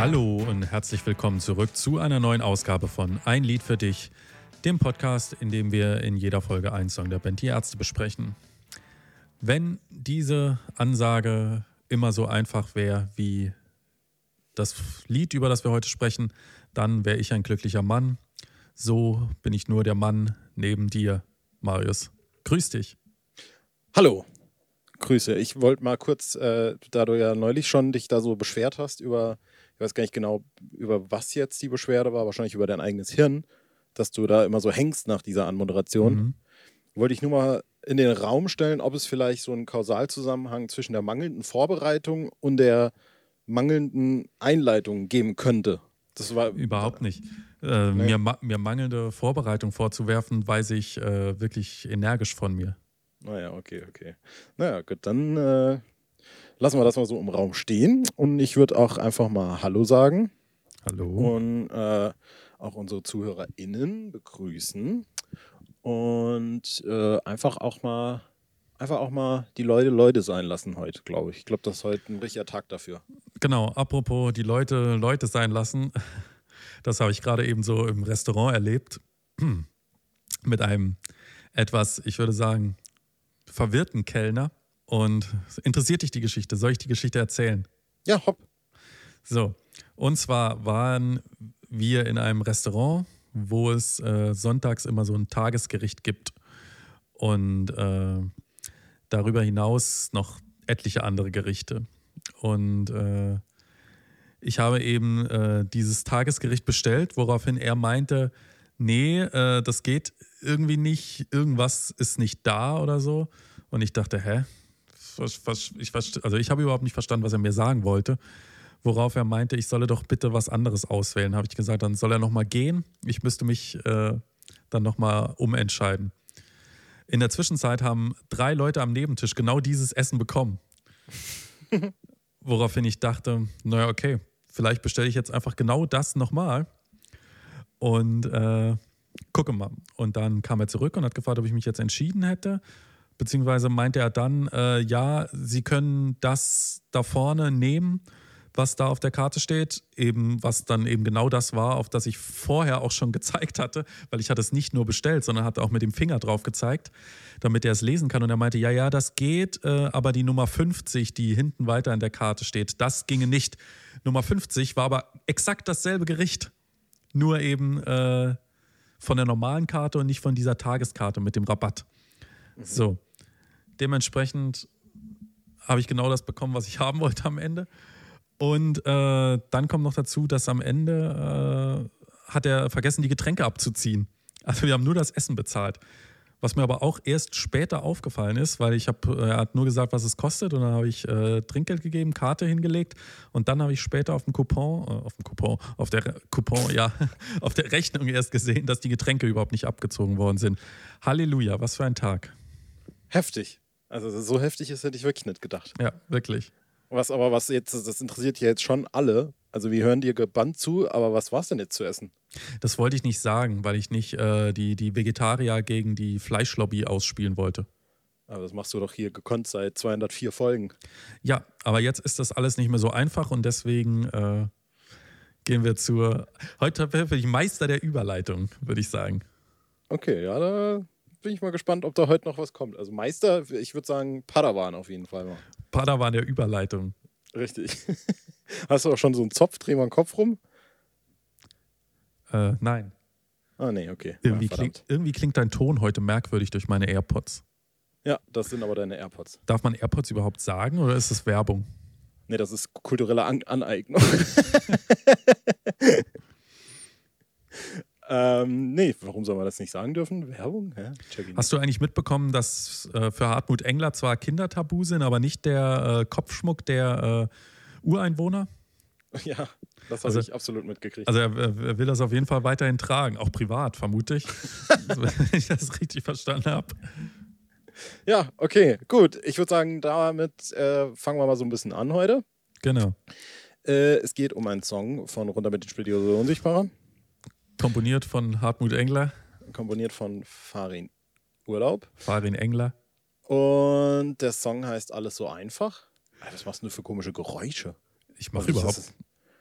Hallo und herzlich willkommen zurück zu einer neuen Ausgabe von Ein Lied für dich, dem Podcast, in dem wir in jeder Folge einen Song der Band Die Ärzte besprechen. Wenn diese Ansage immer so einfach wäre wie das Lied, über das wir heute sprechen, dann wäre ich ein glücklicher Mann. So bin ich nur der Mann neben dir, Marius. Grüß dich. Hallo. Grüße. Ich wollte mal kurz, äh, da du ja neulich schon dich da so beschwert hast über, ich weiß gar nicht genau, über was jetzt die Beschwerde war, wahrscheinlich über dein eigenes Hirn, dass du da immer so hängst nach dieser Anmoderation. Mhm. Wollte ich nur mal in den Raum stellen, ob es vielleicht so einen Kausalzusammenhang zwischen der mangelnden Vorbereitung und der mangelnden Einleitung geben könnte. Das war überhaupt nicht. Äh, nee. mir, mir mangelnde Vorbereitung vorzuwerfen, weiß ich äh, wirklich energisch von mir. Naja, okay, okay. Naja, gut, dann äh, lassen wir das mal so im Raum stehen. Und ich würde auch einfach mal Hallo sagen. Hallo. Und äh, auch unsere ZuhörerInnen begrüßen. Und äh, einfach auch mal einfach auch mal die Leute Leute sein lassen heute, glaube ich. Ich glaube, das ist heute ein richtiger Tag dafür. Genau, apropos die Leute Leute sein lassen. Das habe ich gerade eben so im Restaurant erlebt. Mit einem etwas, ich würde sagen, verwirrten Kellner. Und interessiert dich die Geschichte? Soll ich die Geschichte erzählen? Ja, hopp. So, und zwar waren wir in einem Restaurant, wo es äh, sonntags immer so ein Tagesgericht gibt. Und äh, darüber hinaus noch etliche andere Gerichte. Und äh, ich habe eben äh, dieses Tagesgericht bestellt, woraufhin er meinte, nee, äh, das geht irgendwie nicht, irgendwas ist nicht da oder so. Und ich dachte, hä? Ich, also ich habe überhaupt nicht verstanden, was er mir sagen wollte. Worauf er meinte, ich solle doch bitte was anderes auswählen. Habe ich gesagt, dann soll er nochmal gehen. Ich müsste mich äh, dann nochmal umentscheiden. In der Zwischenzeit haben drei Leute am Nebentisch genau dieses Essen bekommen. Woraufhin ich dachte, naja, okay, vielleicht bestelle ich jetzt einfach genau das nochmal und äh, gucke mal. Und dann kam er zurück und hat gefragt, ob ich mich jetzt entschieden hätte. Beziehungsweise meinte er dann, äh, ja, Sie können das da vorne nehmen was da auf der Karte steht, eben was dann eben genau das war, auf das ich vorher auch schon gezeigt hatte, weil ich hatte es nicht nur bestellt, sondern hatte auch mit dem Finger drauf gezeigt, damit er es lesen kann. Und er meinte, ja, ja, das geht, äh, aber die Nummer 50, die hinten weiter in der Karte steht, das ginge nicht. Nummer 50 war aber exakt dasselbe Gericht, nur eben äh, von der normalen Karte und nicht von dieser Tageskarte mit dem Rabatt. Mhm. So, dementsprechend habe ich genau das bekommen, was ich haben wollte am Ende. Und äh, dann kommt noch dazu, dass am Ende äh, hat er vergessen, die Getränke abzuziehen. Also wir haben nur das Essen bezahlt. Was mir aber auch erst später aufgefallen ist, weil ich habe, äh, er hat nur gesagt, was es kostet und dann habe ich äh, Trinkgeld gegeben, Karte hingelegt und dann habe ich später auf dem Coupon, äh, auf dem Coupon, auf der Coupon, ja, auf der Rechnung erst gesehen, dass die Getränke überhaupt nicht abgezogen worden sind. Halleluja, was für ein Tag. Heftig. Also so heftig ist, hätte ich wirklich nicht gedacht. Ja, wirklich. Was aber, was jetzt, das interessiert ja jetzt schon alle. Also wir hören dir gebannt zu, aber was war es denn jetzt zu essen? Das wollte ich nicht sagen, weil ich nicht äh, die, die Vegetarier gegen die Fleischlobby ausspielen wollte. Aber das machst du doch hier gekonnt seit 204 Folgen. Ja, aber jetzt ist das alles nicht mehr so einfach und deswegen äh, gehen wir zur. Heute bin ich Meister der Überleitung, würde ich sagen. Okay, ja, da bin ich mal gespannt, ob da heute noch was kommt. Also Meister, ich würde sagen Padawan auf jeden Fall mal. Padawan der Überleitung. Richtig. Hast du auch schon so einen Zopf, dreh mal den Kopf rum? Äh, nein. Ah, nee, okay. Irgendwie, ja, klingt, irgendwie klingt dein Ton heute merkwürdig durch meine AirPods. Ja, das sind aber deine AirPods. Darf man AirPods überhaupt sagen oder ist das Werbung? Nee, das ist kulturelle An Aneignung. Ähm, nee, warum soll man das nicht sagen dürfen? Werbung? Hast du eigentlich mitbekommen, dass äh, für Hartmut Engler zwar Kindertabu sind, aber nicht der äh, Kopfschmuck der äh, Ureinwohner? Ja, das habe also, ich absolut mitgekriegt. Also er, er, will das auf jeden Fall weiterhin tragen, auch privat, vermute ich, wenn ich das richtig verstanden habe. Ja, okay, gut. Ich würde sagen, damit äh, fangen wir mal so ein bisschen an heute. Genau. Äh, es geht um einen Song von Runter mit den Spediose Unsichtbarer. Komponiert von Hartmut Engler. Komponiert von Farin Urlaub. Farin Engler. Und der Song heißt Alles so einfach. Was machst du für komische Geräusche? Ich mache überhaupt. Das,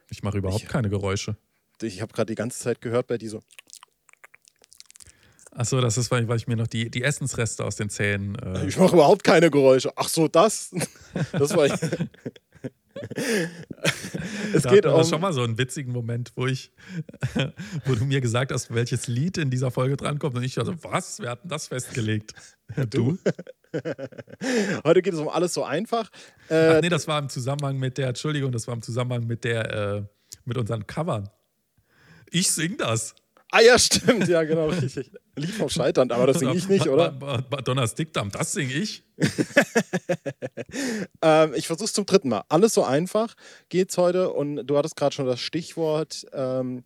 Ich mache überhaupt Ich- keine Geräusche. Ich habe gerade die ganze Zeit gehört bei die so. Achso, das ist, weil weil ich mir noch die, die Essensreste aus den Zähnen. Äh, Ich mache überhaupt keine Geräusche. Ach so, das? Das war. es da geht hatten wir um. schon mal so einen witzigen Moment, wo ich, wo du mir gesagt hast, welches Lied in dieser Folge drankommt. Und ich so, was? Wer hat denn das festgelegt? Du? Heute geht es um alles so einfach. Ach Äh, nee, das war im Zusammenhang mit der, Entschuldigung, das war im Zusammenhang mit der, äh, mit unseren Covern. Ich sing das. Ah ja, stimmt, ja, genau, richtig. Lied vom Scheitern, aber das singe ich nicht, oder? Madonnas Dickdarm, das sing ich. Ähm, ich versuche es zum dritten Mal. Alles so einfach geht's heute und du hattest gerade schon das Stichwort, ähm,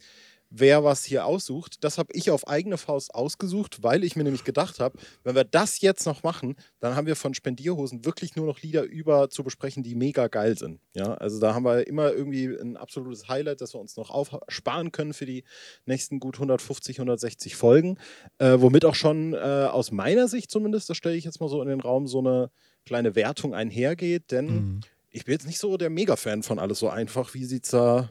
wer was hier aussucht. Das habe ich auf eigene Faust ausgesucht, weil ich mir nämlich gedacht habe, wenn wir das jetzt noch machen, dann haben wir von Spendierhosen wirklich nur noch Lieder über zu besprechen, die mega geil sind. Ja, also da haben wir immer irgendwie ein absolutes Highlight, das wir uns noch aufsparen können für die nächsten gut 150, 160 Folgen. Äh, womit auch schon äh, aus meiner Sicht zumindest, das stelle ich jetzt mal so in den Raum, so eine kleine Wertung einhergeht, denn Mhm. ich bin jetzt nicht so der Mega-Fan von alles so einfach. Wie sieht's da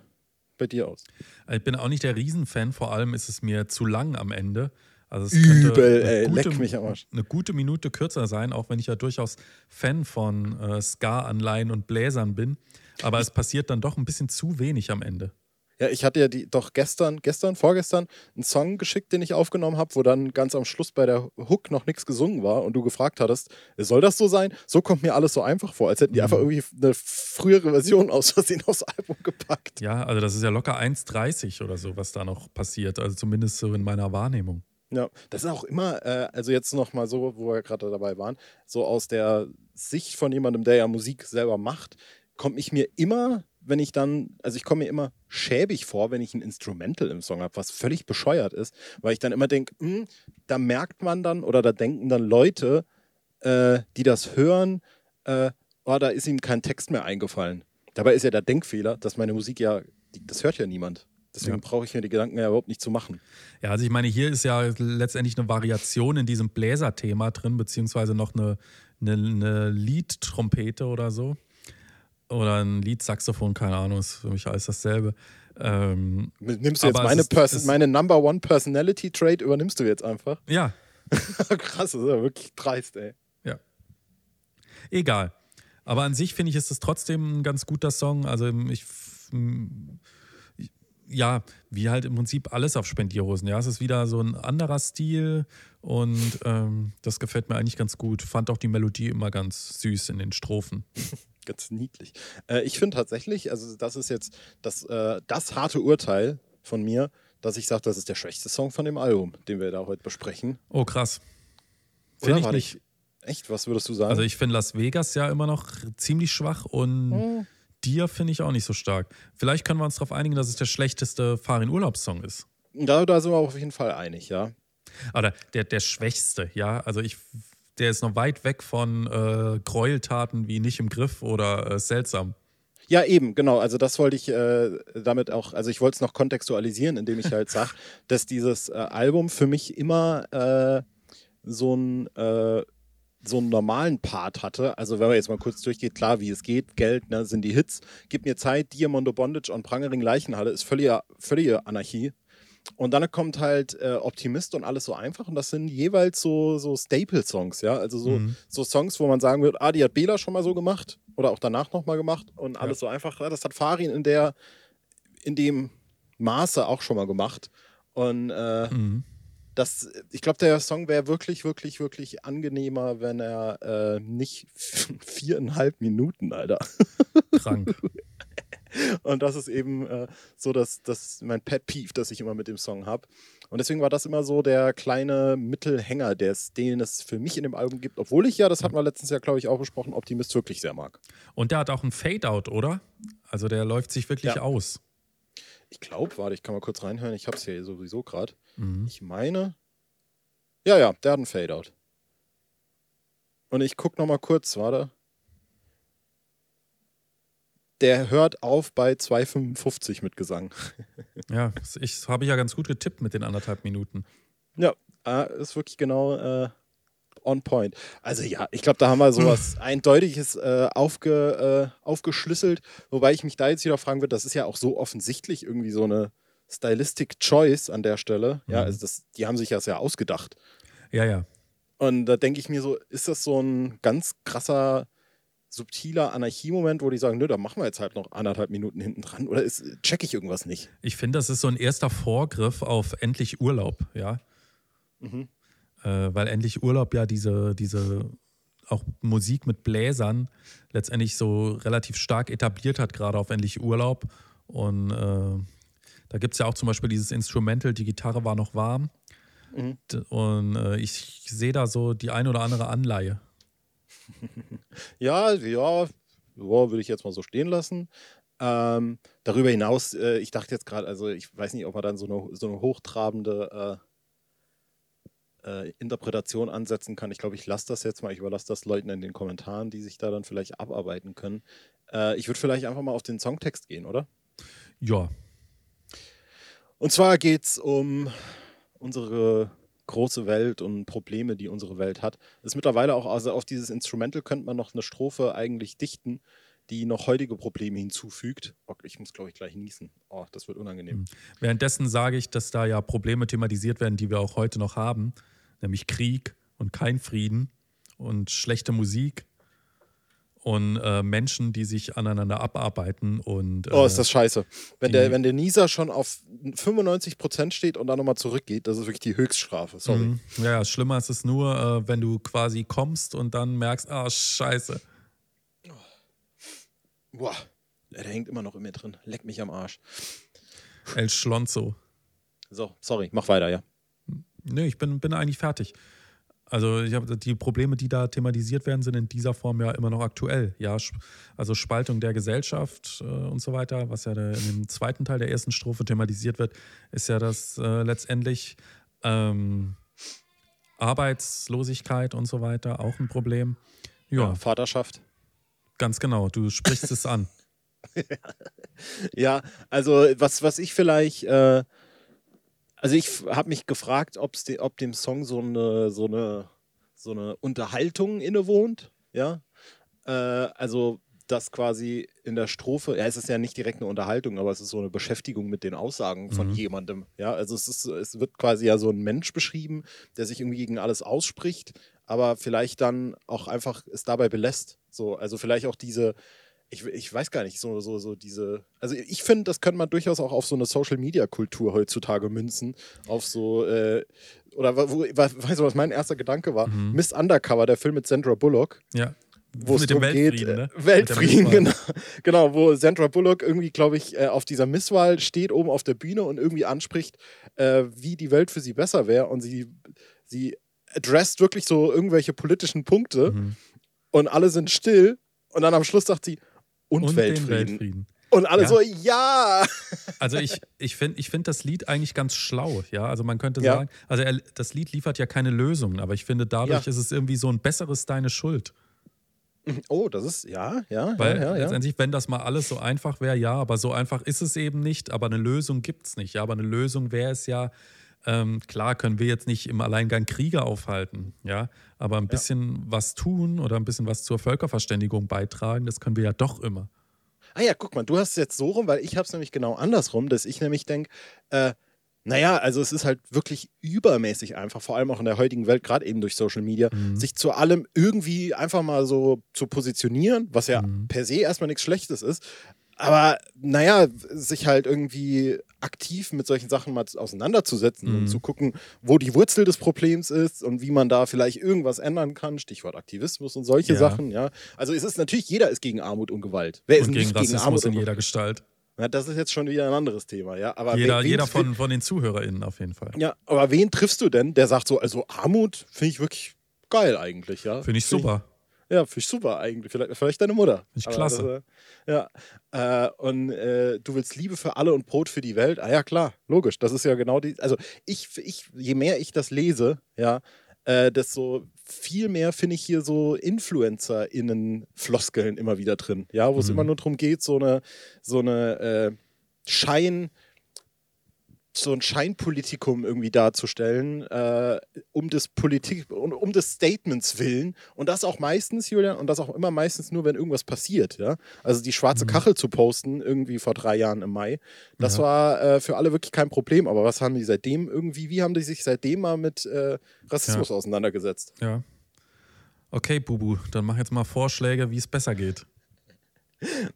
bei dir aus? Ich bin auch nicht der Riesenfan, vor allem ist es mir zu lang am Ende. Also es Übel, ey, eine leck mich am Arsch. Eine gute Minute kürzer sein, auch wenn ich ja durchaus Fan von äh, Ska-Anleihen und Bläsern bin. Aber es passiert dann doch ein bisschen zu wenig am Ende. Ja, ich hatte ja die doch gestern, gestern, vorgestern einen Song geschickt, den ich aufgenommen habe, wo dann ganz am Schluss bei der Hook noch nichts gesungen war und du gefragt hattest, soll das so sein? So kommt mir alles so einfach vor, als hätten die Mhm. einfach irgendwie eine frühere Version aus Versehen aufs Album gepackt. Ja, also das ist ja locker 1,30 oder so, was da noch passiert. Also zumindest so in meiner Wahrnehmung. Ja, das ist auch immer, äh, also jetzt noch mal so, wo wir gerade dabei waren, so aus der Sicht von jemandem, der ja Musik selber macht, komme ich mir immer, wenn ich dann, also ich komme mir immer schäbig vor, wenn ich ein Instrumental im Song habe, was völlig bescheuert ist, weil ich dann immer denke, da merkt man dann oder da denken dann Leute, äh, die das hören, äh, oh, da ist ihm kein Text mehr eingefallen. Dabei ist ja der Denkfehler, dass meine Musik ja, die, das hört ja niemand. Deswegen Ja. brauche ich mir die Gedanken ja überhaupt nicht zu machen. Ja, also ich meine, hier ist ja letztendlich eine Variation in diesem Bläserthema drin, beziehungsweise noch eine, eine, eine Liedtrompete oder so. Oder ein Liedsaxophon, keine Ahnung, ist für mich alles dasselbe. Ähm, Nimmst du jetzt meine, ist- Person es- meine Number One Personality Trait, übernimmst du jetzt einfach? ja, Krass, das ist ja wirklich dreist, ey. egal. Aber an sich finde ich, ist es trotzdem ein ganz guter Song. Also ich, ja, wie halt im Prinzip alles auf Spendierhosen. Ja, es ist wieder so ein anderer Stil und ähm, das gefällt mir eigentlich ganz gut. Fand auch die Melodie immer ganz süß in den Strophen. Ganz niedlich. Äh, ich finde tatsächlich, also das ist jetzt das, äh, das harte Urteil von mir, dass ich sage, das ist der schwächste Song von dem Album, den wir da heute besprechen. Oh, krass. Finde ich nicht. ich- Echt, was würdest du sagen? Also ich finde Las Vegas ja immer noch ziemlich schwach und Hm. Dir finde ich auch nicht so stark. Vielleicht können wir uns darauf einigen, dass es der schlechteste Farin-Urlaubssong ist. da, da sind wir auf jeden Fall einig, ja. Oder der, der schwächste, ja. Also ich, der ist noch weit weg von äh, Gräueltaten wie nicht im Griff oder äh, seltsam. Ja, eben, genau. Also das wollte ich äh, damit auch, also ich wollte es noch kontextualisieren, indem ich halt sage, dass dieses äh, Album für mich immer äh, so ein äh, so einen normalen Part hatte. Also wenn man jetzt mal kurz durchgeht, klar, wie es geht, Geld, ne, sind die Hits. Gib mir Zeit, Diamondo Bondage und Prangering Leichenhalle ist völlige, völlige Anarchie. Und dann kommt halt äh, Optimist und alles so einfach. Und das sind jeweils so, so Staple-Songs, ja. Also so, Mhm. so Songs, wo man sagen würde, ah, die hat Bela schon mal so gemacht oder auch danach nochmal gemacht und alles so einfach. Ja, das hat Farin in der, in dem Maße auch schon mal gemacht. Und äh, Mhm. Das, ich glaube, der Song wäre wirklich, wirklich, wirklich angenehmer, wenn er äh, nicht viereinhalb Minuten, Alter. Krank. Und das ist eben äh, so das, das mein Pet Peeve, das ich immer mit dem Song habe. Und deswegen war das immer so der kleine Mittelhänger, der es- den es für mich in dem Album gibt. Obwohl ich ja, das hatten wir letztens ja, glaube ich, auch besprochen, Optimist wirklich sehr mag. Und der hat auch ein Fade-Out, oder? Also der läuft sich wirklich Ja. aus. Ich glaube, warte, ich kann mal kurz reinhören. Ich habe es hier sowieso gerade. Mhm. Ich meine. Ja, ja, der hat einen Fade-Out. Und ich gucke nochmal kurz, warte. Der hört auf bei 2,55 mit Gesang. Ja, ich, habe ja ganz gut getippt mit den anderthalb Minuten. Ja, äh, ist wirklich genau äh, on point. Also ja, ich glaube, da haben wir sowas Eindeutiges äh, aufge, äh, aufgeschlüsselt. Wobei ich mich da jetzt wieder fragen würde, das ist ja auch so offensichtlich irgendwie so eine Stylistic Choice an der Stelle. Ja, Mhm. also das, die haben sich das ja ausgedacht. Ja, ja. Und da denke ich mir so, ist das so ein ganz krasser, subtiler Anarchiemoment, wo die sagen, nö, da machen wir jetzt halt noch anderthalb Minuten hinten dran oder ist, check ich irgendwas nicht? Ich finde, das ist so ein erster Vorgriff auf endlich Urlaub, ja. Mhm. Äh, weil endlich Urlaub ja diese, diese auch Musik mit Bläsern letztendlich so relativ stark etabliert hat, gerade auf endlich Urlaub. Und äh, da gibt es ja auch zum Beispiel dieses Instrumental, die Gitarre war noch warm. Mhm. Und äh, ich sehe da so die ein oder andere Anleihe. Ja, ja, ja würde ich jetzt mal so stehen lassen. Ähm, darüber hinaus, äh, ich dachte jetzt gerade, also ich weiß nicht, ob man dann so eine, so eine hochtrabende äh, Interpretation ansetzen kann. Ich glaube, ich lasse das jetzt mal. Ich überlasse das Leuten in den Kommentaren, die sich da dann vielleicht abarbeiten können. Äh, ich würde vielleicht einfach mal auf den Songtext gehen, oder? Ja, Und zwar geht es um unsere große Welt und Probleme, die unsere Welt hat. Das ist mittlerweile auch, also auf dieses Instrumental könnte man noch eine Strophe eigentlich dichten, die noch heutige Probleme hinzufügt. Oh, ich muss, glaube ich, gleich niesen. Oh, das wird unangenehm. Währenddessen sage ich, dass da ja Probleme thematisiert werden, die wir auch heute noch haben, nämlich Krieg und kein Frieden und schlechte Musik und äh, Menschen, die sich aneinander abarbeiten und äh, Oh, ist das scheiße. Wenn der, wenn der Nieser schon auf 95% steht und dann nochmal zurückgeht, das ist wirklich die Höchststrafe. Sorry. Mhm. Ja, ja, schlimmer ist es nur, äh, wenn du quasi kommst und dann merkst, ah, scheiße. Boah, der hängt immer noch in mir drin. Leck mich am Arsch. El Schlonzo. So, sorry, mach weiter, ja. Nee, ich bin, bin eigentlich fertig. Also ich habe die Probleme, die da thematisiert werden, sind in dieser Form ja immer noch aktuell. Ja, also Spaltung der Gesellschaft äh, und so weiter, was ja der, in dem zweiten Teil der ersten Strophe thematisiert wird, ist ja das äh, letztendlich ähm, Arbeitslosigkeit und so weiter auch ein Problem. Ja, Vaterschaft. Ganz genau. Du sprichst es an. Ja, also was, was ich vielleicht, äh, also ich habe mich gefragt, ob's de, ob dem Song so eine, so eine, so eine Unterhaltung innewohnt, ja. Äh, also dass quasi in der Strophe, ja, es ist ja nicht direkt eine Unterhaltung, aber es ist so eine Beschäftigung mit den Aussagen von Mhm. jemandem, ja. Also es ist, es wird quasi ja so ein Mensch beschrieben, der sich irgendwie gegen alles ausspricht, aber vielleicht dann auch einfach es dabei belässt. So, also vielleicht auch diese, ich, ich weiß gar nicht, so, so, so diese. Also ich finde, das könnte man durchaus auch auf so eine Social Media Kultur heutzutage münzen. Auf so, äh, oder wo, wo, weißt du, was mein erster Gedanke war? Mhm. Miss Undercover, der Film mit Sandra Bullock, Ja. Wo es Mit dem darum geht. Weltfrieden, äh, ne? Weltfrieden, genau. genau, wo Sandra Bullock irgendwie, glaube ich, äh, auf dieser Misswahl steht, oben auf der Bühne und irgendwie anspricht, äh, wie die Welt für sie besser wäre. Und sie, sie addresst wirklich so irgendwelche politischen Punkte Mhm. und alle sind still. Und dann am Schluss sagt sie, und, Und den Weltfrieden. Weltfrieden. Und alle Ja. so, ja! Also ich, ich finde ich find das Lied eigentlich ganz schlau, ja. Also man könnte Ja. sagen, also er, das Lied liefert ja keine Lösungen, aber ich finde, dadurch Ja. ist es irgendwie so ein besseres Deine Schuld. Oh, das ist, ja, ja, Weil ja, ja, ja. letztendlich, wenn das mal alles so einfach wäre, ja, aber so einfach ist es eben nicht, aber eine Lösung gibt es nicht. Ja, aber eine Lösung wäre es ja, ähm, klar können wir jetzt nicht im Alleingang Kriege aufhalten, ja, aber ein bisschen was tun oder ein bisschen was zur Völkerverständigung beitragen, das können wir ja doch immer. Ah ja, guck mal, du hast es jetzt so rum, weil ich habe es nämlich genau andersrum, dass ich nämlich denke, äh, naja, also es ist halt wirklich übermäßig einfach, vor allem auch in der heutigen Welt, gerade eben durch Social Media, Mhm. sich zu allem irgendwie einfach mal so zu positionieren, was ja Mhm. per se erstmal nichts Schlechtes ist. Aber naja, sich halt irgendwie aktiv mit solchen Sachen mal auseinanderzusetzen Mhm. und zu gucken, wo die Wurzel des Problems ist und wie man da vielleicht irgendwas ändern kann. Stichwort Aktivismus und solche Ja. Sachen, ja. Also es ist natürlich, jeder ist gegen Armut und Gewalt. Wer ist Und nicht gegen gegen Armut Rassismus in jeder Gestalt. Ja, das ist jetzt schon wieder ein anderes Thema, ja. Aber Jeder, wen, wen, jeder von, von den ZuhörerInnen auf jeden Fall. ja, aber wen triffst du denn, der sagt so, also Armut finde ich wirklich geil eigentlich, ja. Finde ich Find super. ja, finde ich super eigentlich. Vielleicht, vielleicht deine Mutter. ich Aber klasse. Das, äh, ja. Äh, und äh, du willst Liebe für alle und Brot für die Welt. Ah ja, klar, logisch. Das ist ja genau die. Also ich, ich je mehr ich das lese, ja, äh, desto viel mehr finde ich hier so InfluencerInnen-Floskeln immer wieder drin. Ja, wo es Mhm. immer nur darum geht, so eine, so eine äh, Schein. So ein Scheinpolitikum irgendwie darzustellen, äh, um des Politik, um, um des Statements willen. Und das auch meistens, Julian, und das auch immer meistens nur, wenn irgendwas passiert, ja. Also die schwarze Mhm. Kachel zu posten, irgendwie vor drei Jahren im Mai, das Ja. war äh, für alle wirklich kein Problem. Aber was haben die seitdem irgendwie, wie haben die sich seitdem mal mit äh, Rassismus auseinandergesetzt? Ja. Okay, Bubu, dann mach jetzt mal Vorschläge, wie es besser geht.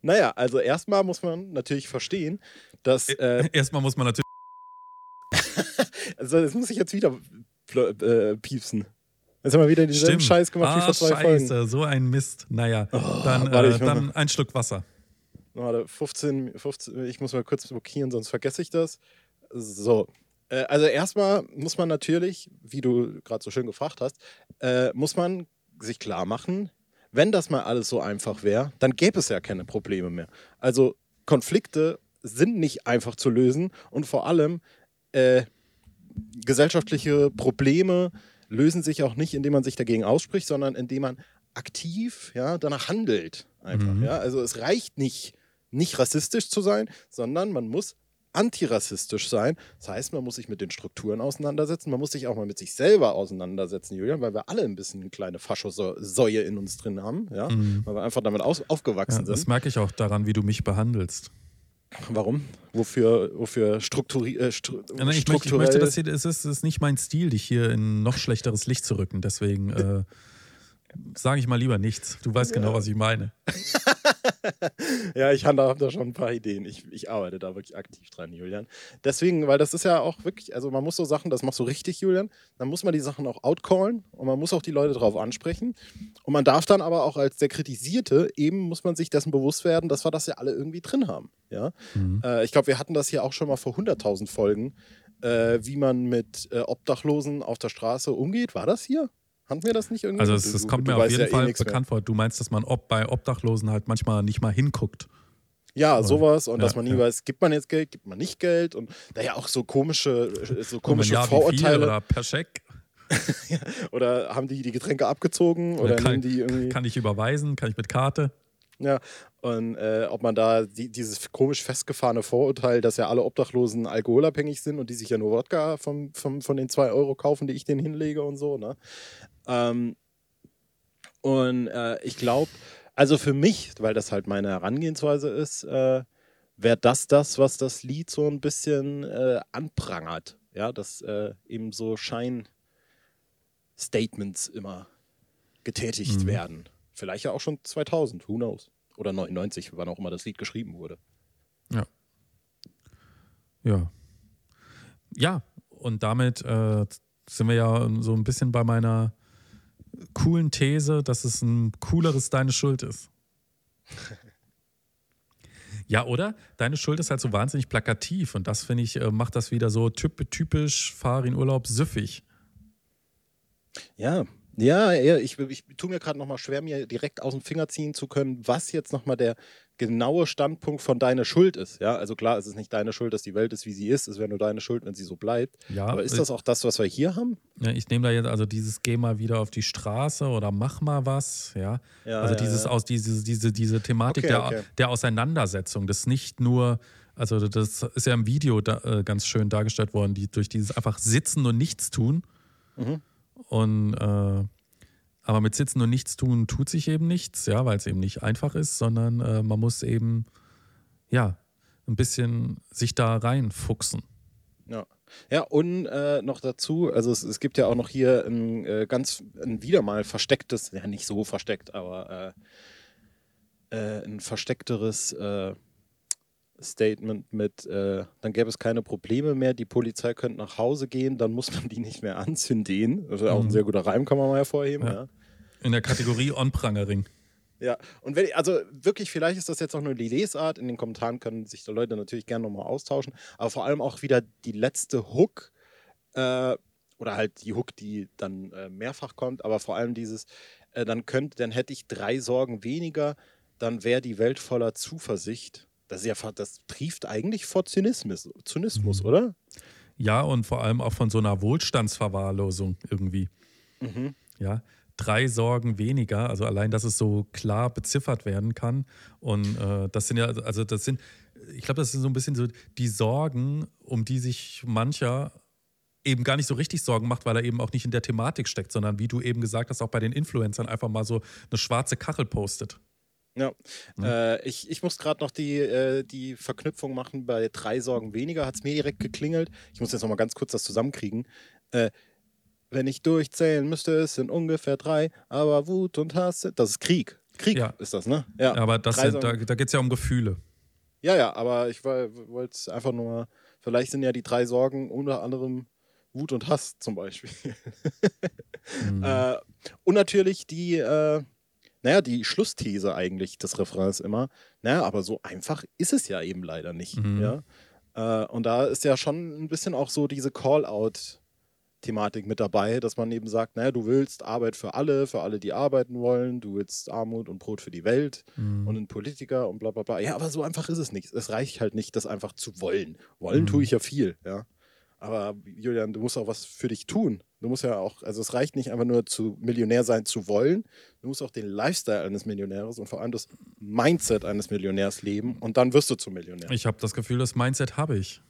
Naja, also erstmal muss man natürlich verstehen, dass äh, Erstmal muss man natürlich. Also, das muss ich jetzt wieder äh, piepsen. Jetzt haben wir wieder denselben Scheiß gemacht wie ah, vor zwei Scheiße, Folgen. so ein Mist. Naja, dann, warte, äh, dann ein Schluck Wasser. Warte, 15, 15, ich muss mal kurz blockieren, sonst vergesse ich das. So. Äh, also erstmal muss man natürlich, wie du gerade so schön gefragt hast, äh, muss man sich klar machen, wenn das mal alles so einfach wäre, dann gäbe es ja keine Probleme mehr. Also Konflikte sind nicht einfach zu lösen und vor allem äh, gesellschaftliche Probleme lösen sich auch nicht, indem man sich dagegen ausspricht, sondern indem man aktiv ja, danach handelt. Einfach, Mhm. ja? Also es reicht nicht, nicht rassistisch zu sein, sondern man muss antirassistisch sein. Das heißt, man muss sich mit den Strukturen auseinandersetzen, man muss sich auch mal mit sich selber auseinandersetzen, Julian, weil wir alle ein bisschen eine kleine Faschosäue in uns drin haben, ja? Mhm. weil wir einfach damit aus Ja, aufgewachsen das sind. merke ich auch daran, wie du mich behandelst. Warum? Wofür, wofür strukturi äh, stru nein, ich, möchte, ich möchte, dass hier, es ist, es ist nicht mein Stil, dich hier in noch schlechteres Licht zu rücken. Deswegen äh, sage ich mal lieber nichts. Du weißt genau, was ich meine. Ja, ich habe da, schon ein paar Ideen. Ich, ich arbeite da wirklich aktiv dran, Julian. Deswegen, weil das ist ja auch wirklich, also man muss so Sachen, das machst du richtig, Julian, dann muss man die Sachen auch outcallen und man muss auch die Leute drauf ansprechen. Und man darf dann aber auch als der Kritisierte, eben muss man sich dessen bewusst werden, dass wir das ja alle irgendwie drin haben. Ja? Mhm. Äh, ich glaube, wir hatten das hier auch schon mal vor 100.000 Folgen, äh, wie man mit äh, Obdachlosen auf der Straße umgeht. War das hier? Hatten wir das nicht irgendwie? Also es, Du- es du- kommt du mir auf weißt jeden ja eh Fall mehr. bekannt vor. Du meinst, dass man ob bei Obdachlosen halt manchmal nicht mal hinguckt. Ja, sowas und Ja, dass man nie ja. weiß, gibt man jetzt Geld, gibt man nicht Geld und da ja auch so komische, so Und wenn komische ja, Vorurteile oder, oder per Scheck haben die die Getränke abgezogen oder kann, die irgendwie kann ich überweisen, kann ich mit Karte. ja und äh, ob man da die, dieses komisch festgefahrene Vorurteil, dass ja alle Obdachlosen alkoholabhängig sind und die sich ja nur Wodka vom, vom, von den zwei Euro kaufen, die ich denen hinlege und so ne ähm, und äh, ich glaube also für mich, weil das halt meine Herangehensweise ist, äh, wäre das das, was das Lied so ein bisschen äh, anprangert. Ja, dass äh, eben so Schein-Statements immer getätigt Mhm. werden. Vielleicht ja auch schon 2000, who knows. Oder 99, wann auch immer das Lied geschrieben wurde. Ja. Ja, und damit äh, sind wir ja so ein bisschen bei meiner coolen These, dass es ein cooleres Deine Schuld ist. Ja, oder? Deine Schuld ist halt so wahnsinnig plakativ und das, finde ich, äh, macht das wieder so typ, typisch Fahr in Urlaub süffig. Ja, ja, ja ich, ich tue mir gerade nochmal schwer, mir direkt aus dem Finger ziehen zu können, was jetzt nochmal der genaue Standpunkt von deine Schuld ist. Ja, also klar, es ist nicht deine Schuld, dass die Welt ist, wie sie ist. Es wäre nur deine Schuld, wenn sie so bleibt. Ja, Aber ist das auch das, was wir hier haben? Ja, ich nehme da jetzt also dieses Geh mal wieder auf die Straße oder mach mal was, ja. Ja, also ja, dieses aus diese, diese, diese Thematik Okay, der, okay. der Auseinandersetzung, das nicht nur, also das ist ja im Video da, äh, ganz schön dargestellt worden, die durch dieses einfach Sitzen und nichts tun. Mhm. Und äh, aber mit Sitzen und nichts tun tut sich eben nichts, ja, weil es eben nicht einfach ist, sondern äh, man muss eben ja ein bisschen sich da reinfuchsen. Ja. Ja, und äh, noch dazu, also es, es gibt ja auch noch hier ein äh, ganz ein wieder mal verstecktes, ja nicht so versteckt, aber äh, äh, ein versteckteres äh, Statement mit, äh, dann gäbe es keine Probleme mehr, die Polizei könnte nach Hause gehen, dann muss man die nicht mehr anzünden. Das ist auch ein Mhm. sehr guter Reim, kann man mal hervorheben. Ja. Ja. In der Kategorie On-Prangering. Ja, und wenn, also wirklich, vielleicht ist das jetzt auch nur die Lesart. In den Kommentaren können sich die Leute natürlich gerne nochmal austauschen. Aber vor allem auch wieder die letzte Hook, äh, oder halt die Hook, die dann äh, mehrfach kommt, aber vor allem dieses, äh, dann könnte, dann hätte ich drei Sorgen weniger, dann wäre die Welt voller Zuversicht. Das ist ja, das trieft eigentlich vor Zynismus, Zynismus Mhm. oder? Ja, und vor allem auch von so einer Wohlstandsverwahrlosung irgendwie. Mhm. Ja, drei Sorgen weniger, also allein, dass es so klar beziffert werden kann. Und äh, das sind ja, also das sind, ich glaube, das sind so ein bisschen so die Sorgen, um die sich mancher eben gar nicht so richtig Sorgen macht, weil er eben auch nicht in der Thematik steckt, sondern wie du eben gesagt hast, auch bei den Influencern einfach mal so eine schwarze Kachel postet. Ja, mhm. äh, ich, ich muss gerade noch die, äh, die Verknüpfung machen. Bei drei Sorgen weniger hat es mir direkt geklingelt. Ich muss jetzt noch mal ganz kurz das zusammenkriegen. Äh, wenn ich durchzählen müsste, es sind ungefähr drei, aber Wut und Hass, das ist Krieg. Krieg ja. ist das, ne? Ja, aber das sind, da, da geht es ja um Gefühle. Ja, ja, aber ich wollte einfach nur, vielleicht sind ja die drei Sorgen unter anderem Wut und Hass zum Beispiel. mhm. äh, und natürlich die, äh, naja, die Schlussthese eigentlich des Refrains immer, naja, aber so einfach ist es ja eben leider nicht. Mhm. Ja? Äh, und da ist ja schon ein bisschen auch so diese Call-out- Thematik mit dabei, dass man eben sagt, naja, du willst Arbeit für alle, für alle, die arbeiten wollen, du willst Armut und Brot für die Welt mhm. und einen Politiker und bla bla bla. Ja, aber so einfach ist es nicht. Es reicht halt nicht, das einfach zu wollen. Wollen mhm. tue ich ja viel, ja. Aber Julian, du musst auch was für dich tun. Du musst ja auch, also es reicht nicht einfach nur zu Millionär sein zu wollen. Du musst auch den Lifestyle eines Millionärs und vor allem das Mindset eines Millionärs leben und dann wirst du zum Millionär. Ich habe das Gefühl, das Mindset habe ich.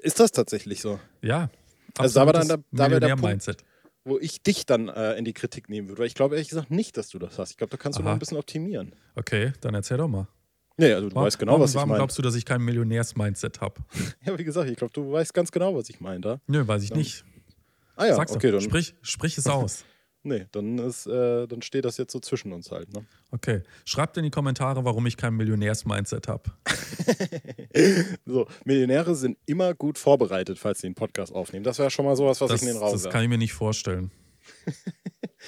Ist das tatsächlich so? Ja. Also da war dann der, da war der Punkt, wo ich dich dann äh, in die Kritik nehmen würde. Weil ich glaube ehrlich gesagt nicht, dass du das hast. Ich glaube, da kannst du Aha. noch ein bisschen optimieren. Okay, dann erzähl doch mal. Nee, also du warum, weißt genau, warum, was ich meine. Warum glaubst du, dass ich kein Millionärs-Mindset habe? ja, wie gesagt, ich glaube, du weißt ganz genau, was ich meine. Da. Nö, weiß ich dann, nicht. Ah ja, Sag's okay. Dann, sprich, sprich es aus. nee, dann, ist, äh, dann steht das jetzt so zwischen uns halt. Ne? Okay. Schreibt in die Kommentare, warum ich kein Millionärs-Mindset habe. so, Millionäre sind immer gut vorbereitet, falls sie einen Podcast aufnehmen. Das wäre schon mal sowas, was das, ich in den Raum Das kann ich mir nicht vorstellen.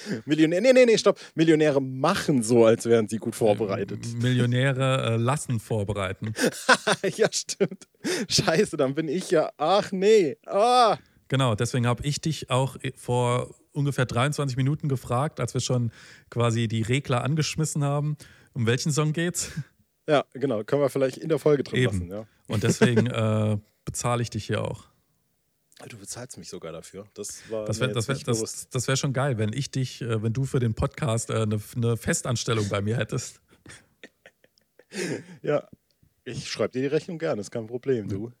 Millionäre, nee, nee, nee, stopp. Millionäre machen so, als wären sie gut vorbereitet. Millionäre äh, lassen vorbereiten. ja, stimmt. Scheiße, dann bin ich ja. Ach nee. Ah. Genau, deswegen habe ich dich auch äh, vor ungefähr 23 Minuten gefragt, als wir schon quasi die Regler angeschmissen haben. Um welchen Song geht's? Ja, genau. Können wir vielleicht in der Folge drin Eben. lassen. Ja. Und deswegen äh, bezahle ich dich hier auch. Du bezahlst mich sogar dafür. Das war das wäre wär, das, das wär schon geil, wenn ich dich, äh, wenn du für den Podcast äh, eine, eine Festanstellung bei mir hättest. ja, ich schreibe dir die Rechnung gerne, ist kein Problem, du.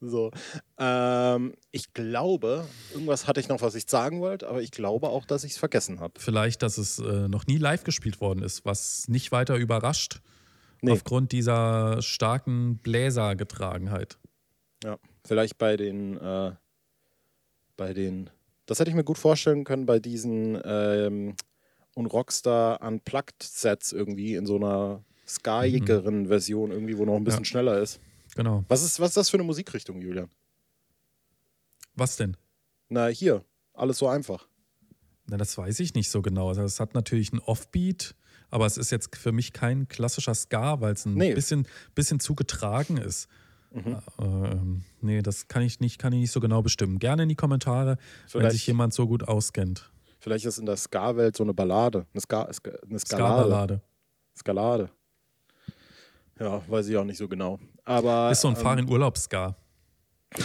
So. Ähm, ich glaube, irgendwas hatte ich noch, was ich sagen wollte, aber ich glaube auch, dass ich es vergessen habe. Vielleicht, dass es äh, noch nie live gespielt worden ist, was nicht weiter überrascht, nee. aufgrund dieser starken Bläsergetragenheit. Ja, vielleicht bei den, äh, bei den, das hätte ich mir gut vorstellen können, bei diesen ähm, und Rockstar Unplugged Sets irgendwie in so einer skyigeren mhm. Version irgendwie, wo noch ein bisschen ja. schneller ist. Genau. Was ist, was ist das für eine Musikrichtung, Julian? Was denn? Na, hier. Alles so einfach. Na, das weiß ich nicht so genau. Also, es hat natürlich einen Offbeat, aber es ist jetzt für mich kein klassischer Ska, weil es ein nee. bisschen, bisschen zu getragen ist. Mhm. Äh, nee, das kann ich, nicht, kann ich nicht so genau bestimmen. Gerne in die Kommentare, Vielleicht. wenn sich jemand so gut auskennt. Vielleicht ist in der Ska-Welt so eine Ballade. Eine, Ska, eine Skalade. Ska Skalade. Ja, weiß ich auch nicht so genau. Aber, ist so ein ähm, Fahr in Urlaubsgar.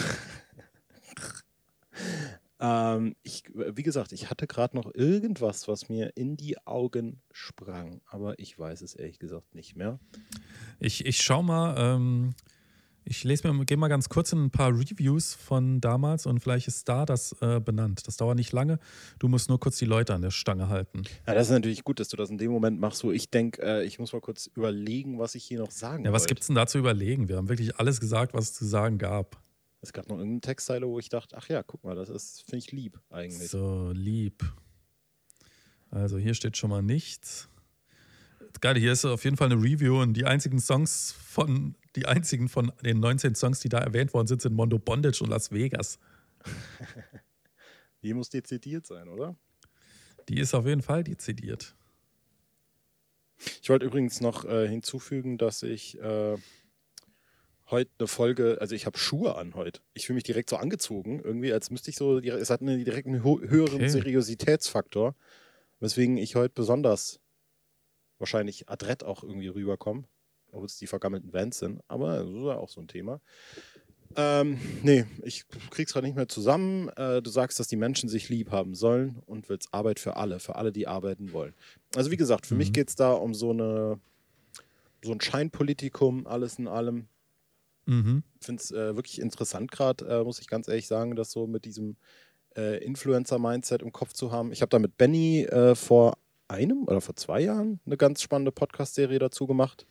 ähm, ich, wie gesagt, ich hatte gerade noch irgendwas, was mir in die Augen sprang, aber ich weiß es ehrlich gesagt nicht mehr. Ich, ich schau mal, ähm, ich lese mir, gehe mal ganz kurz in ein paar Reviews von damals und vielleicht ist da das äh, benannt. Das dauert nicht lange. Du musst nur kurz die Leute an der Stange halten. Ja, das ist natürlich gut, dass du das in dem Moment machst, wo ich denke, äh, ich muss mal kurz überlegen, was ich hier noch sagen Ja, was gibt es denn da zu überlegen? Wir haben wirklich alles gesagt, was es zu sagen gab. Es gab noch irgendeine Textzeile, wo ich dachte, ach ja, guck mal, das ist, finde ich lieb eigentlich. So, lieb. Also hier steht schon mal nichts. Geil, hier ist auf jeden Fall eine Review und die einzigen Songs von die einzigen von den 19 Songs, die da erwähnt worden sind, sind Mondo Bondage und Las Vegas. Die muss dezidiert sein, oder? Die ist auf jeden Fall dezidiert. Ich wollte übrigens noch äh, hinzufügen, dass ich äh, heute eine Folge, also ich habe Schuhe an heute. Ich fühle mich direkt so angezogen, irgendwie, als müsste ich so, es hat einen direkt einen höheren okay. Seriositätsfaktor, weswegen ich heute besonders wahrscheinlich adrett auch irgendwie rüberkomme ob es die vergammelten Vans sind, aber das ist ja auch so ein Thema. Ähm, nee, ich krieg's gerade nicht mehr zusammen. Äh, du sagst, dass die Menschen sich lieb haben sollen und willst Arbeit für alle, für alle, die arbeiten wollen. Also wie gesagt, für mhm. mich geht es da um so eine so ein Scheinpolitikum, alles in allem. Mhm. Ich finde es äh, wirklich interessant gerade, äh, muss ich ganz ehrlich sagen, das so mit diesem äh, Influencer-Mindset im Kopf zu haben. Ich habe da mit Benny äh, vor einem oder vor zwei Jahren eine ganz spannende Podcast-Serie dazu gemacht.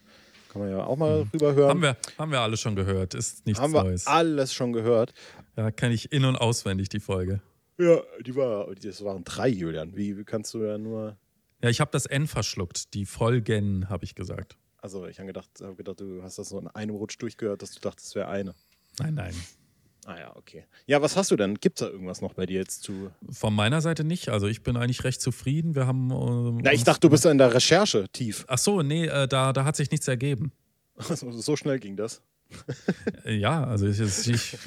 Kann man ja auch mal Mhm. rüber hören. Haben wir, haben wir alle schon gehört. Ist nichts Haben wir Neues. alles schon gehört. Ja, kenne ich in- und auswendig die Folge. Ja, die war, das waren drei, Julian. Wie, wie kannst du ja nur. Ja, ich habe das N verschluckt. Die Folgen, habe ich gesagt. Also, ich habe gedacht, hab gedacht, du hast das so in einem Rutsch durchgehört, dass du dachtest, es wäre eine. Nein, nein. Ah ja, okay. Ja, was hast du denn? Gibt es da irgendwas noch bei dir jetzt zu. Von meiner Seite nicht. Also ich bin eigentlich recht zufrieden. Wir haben. Ähm, Na, ich dachte, du bist in der Recherche tief. Ach so, nee, äh, da, da hat sich nichts ergeben. so schnell ging das. Äh, Ja, also ich, ich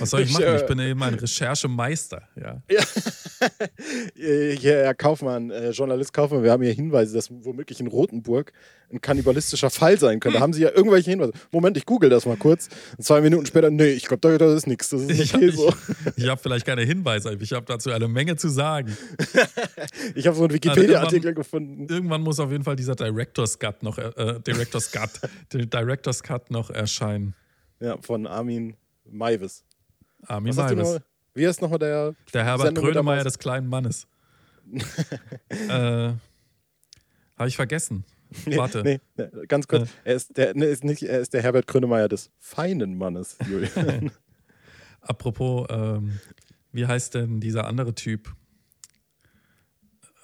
was soll ich Ich, machen? äh, Ich bin eben ein Recherchemeister. Ja. Äh, Hier, Herr Kaufmann, äh, Journalist Kaufmann, wir haben hier Hinweise, dass womöglich in Rotenburg ein kannibalistischer Fall sein könnte. Haben Sie ja irgendwelche Hinweise? Moment, ich google das mal kurz. Und zwei Minuten später, nee, ich glaube, da, das ist nichts. Das ist Ich okay habe so. ich hab vielleicht keine Hinweise, ich habe dazu eine Menge zu sagen. Ich habe so einen Wikipedia-Artikel gefunden. Irgendwann muss auf jeden Fall dieser Director's Cut noch, äh, äh, Director's Cut, Director's Cut noch erscheinen. Ja, von Armin Maivis. Armin noch? Wie heißt nochmal der? Der Herbert Sendung Grönemeyer des kleinen Mannes. äh, Habe ich vergessen. Warte. Nee, nee, ganz kurz. Er, ist der, nee, ist nicht, er ist der Herbert Grönemeyer des feinen Mannes, Julian. Apropos, ähm, wie heißt denn dieser andere Typ?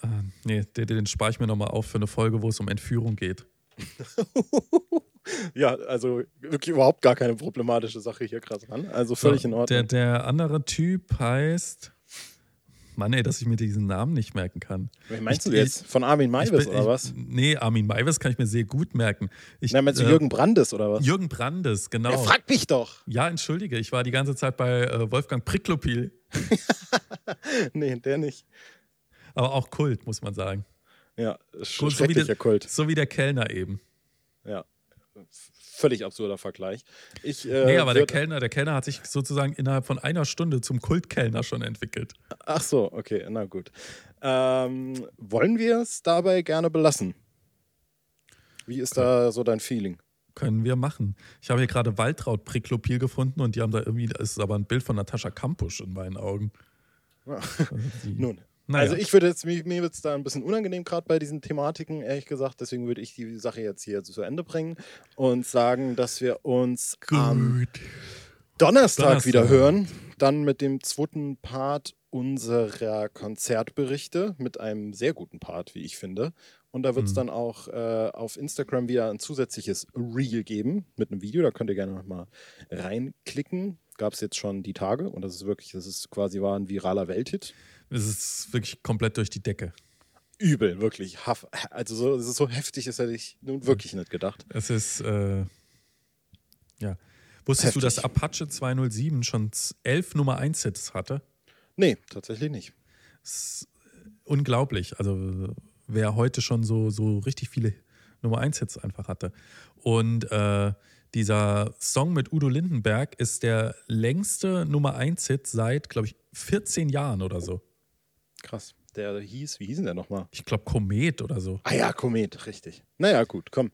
Äh, nee, den, den spare ich mir nochmal auf für eine Folge, wo es um Entführung geht. Ja, also wirklich überhaupt gar keine problematische Sache hier gerade dran. Also völlig in Der, Ordnung. der andere Typ heißt. Mann, ey, dass ich mir diesen Namen nicht merken kann. Wen meinst ich- du jetzt? Von Armin Maivis oder was? Nee, Armin Maivis kann ich mir sehr gut merken. Ich, Na, meinst du äh, Jürgen Brandes oder was? Jürgen Brandes, genau. Er fragt mich doch. Ja, entschuldige, ich war die ganze Zeit bei äh, Wolfgang Priklopil, Nee, der nicht. aber auch Kult, muss man sagen. Ja, Kult, so, wie der, Kult. so wie der Kellner eben. Ja. Völlig absurder Vergleich. Ich, äh, Nee, aber der Kellner, der Kellner hat sich sozusagen innerhalb von einer Stunde zum Kultkellner schon entwickelt. Ach so, okay, na gut. Ähm, wollen wir es dabei gerne belassen? Wie ist da so dein Feeling? Können wir machen. Ich habe hier gerade Waltraud Priklopil gefunden und die haben da irgendwie, das ist aber ein Bild von Natascha Kampusch in meinen Augen. Ja. Also Nun, naja. also ich würde jetzt, mir, mir wird es da ein bisschen unangenehm gerade bei diesen Thematiken, ehrlich gesagt. Deswegen würde ich die Sache jetzt hier zu Ende bringen und sagen, dass wir uns am Gut. Donnerstag, Donnerstag. wieder hören. Dann mit dem zweiten Part unserer Konzertberichte, mit einem sehr guten Part, wie ich finde. Und da wird es Mhm. dann auch äh, auf Instagram wieder ein zusätzliches Reel geben mit einem Video. Da könnt ihr gerne nochmal reinklicken. Gab es jetzt schon die Tage und das ist wirklich, das ist quasi war ein viraler Welthit. Es ist wirklich komplett durch die Decke. Übel, wirklich. Also so, es ist so heftig, das hätte ich nun wirklich nicht gedacht. Es ist, äh, ja. Wusstest du, dass Heftig. Apache 207 schon elf Nummer 1 Hits hatte? Nee, tatsächlich nicht. Das ist unglaublich. Also, wer heute schon so, so richtig viele Nummer 1 Hits einfach hatte. Und äh, dieser Song mit Udo Lindenberg ist der längste Nummer 1 Hit seit, glaube ich, 14 Jahren oder so. Krass. Der hieß, wie hieß denn der nochmal? Ich glaube, Komet oder so. Ah ja, Komet, richtig. Naja, gut, komm.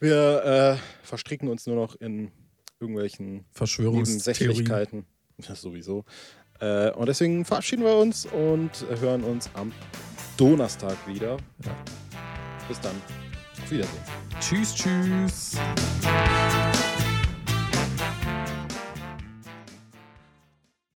Wir äh, verstricken uns nur noch in irgendwelchen Verschwörungstheorien. Nebensächlichkeiten. Ja, sowieso. Äh, und deswegen verabschieden wir uns und hören uns am Donnerstag wieder. Ja. Bis dann. Auf Wiedersehen. Tschüss, tschüss.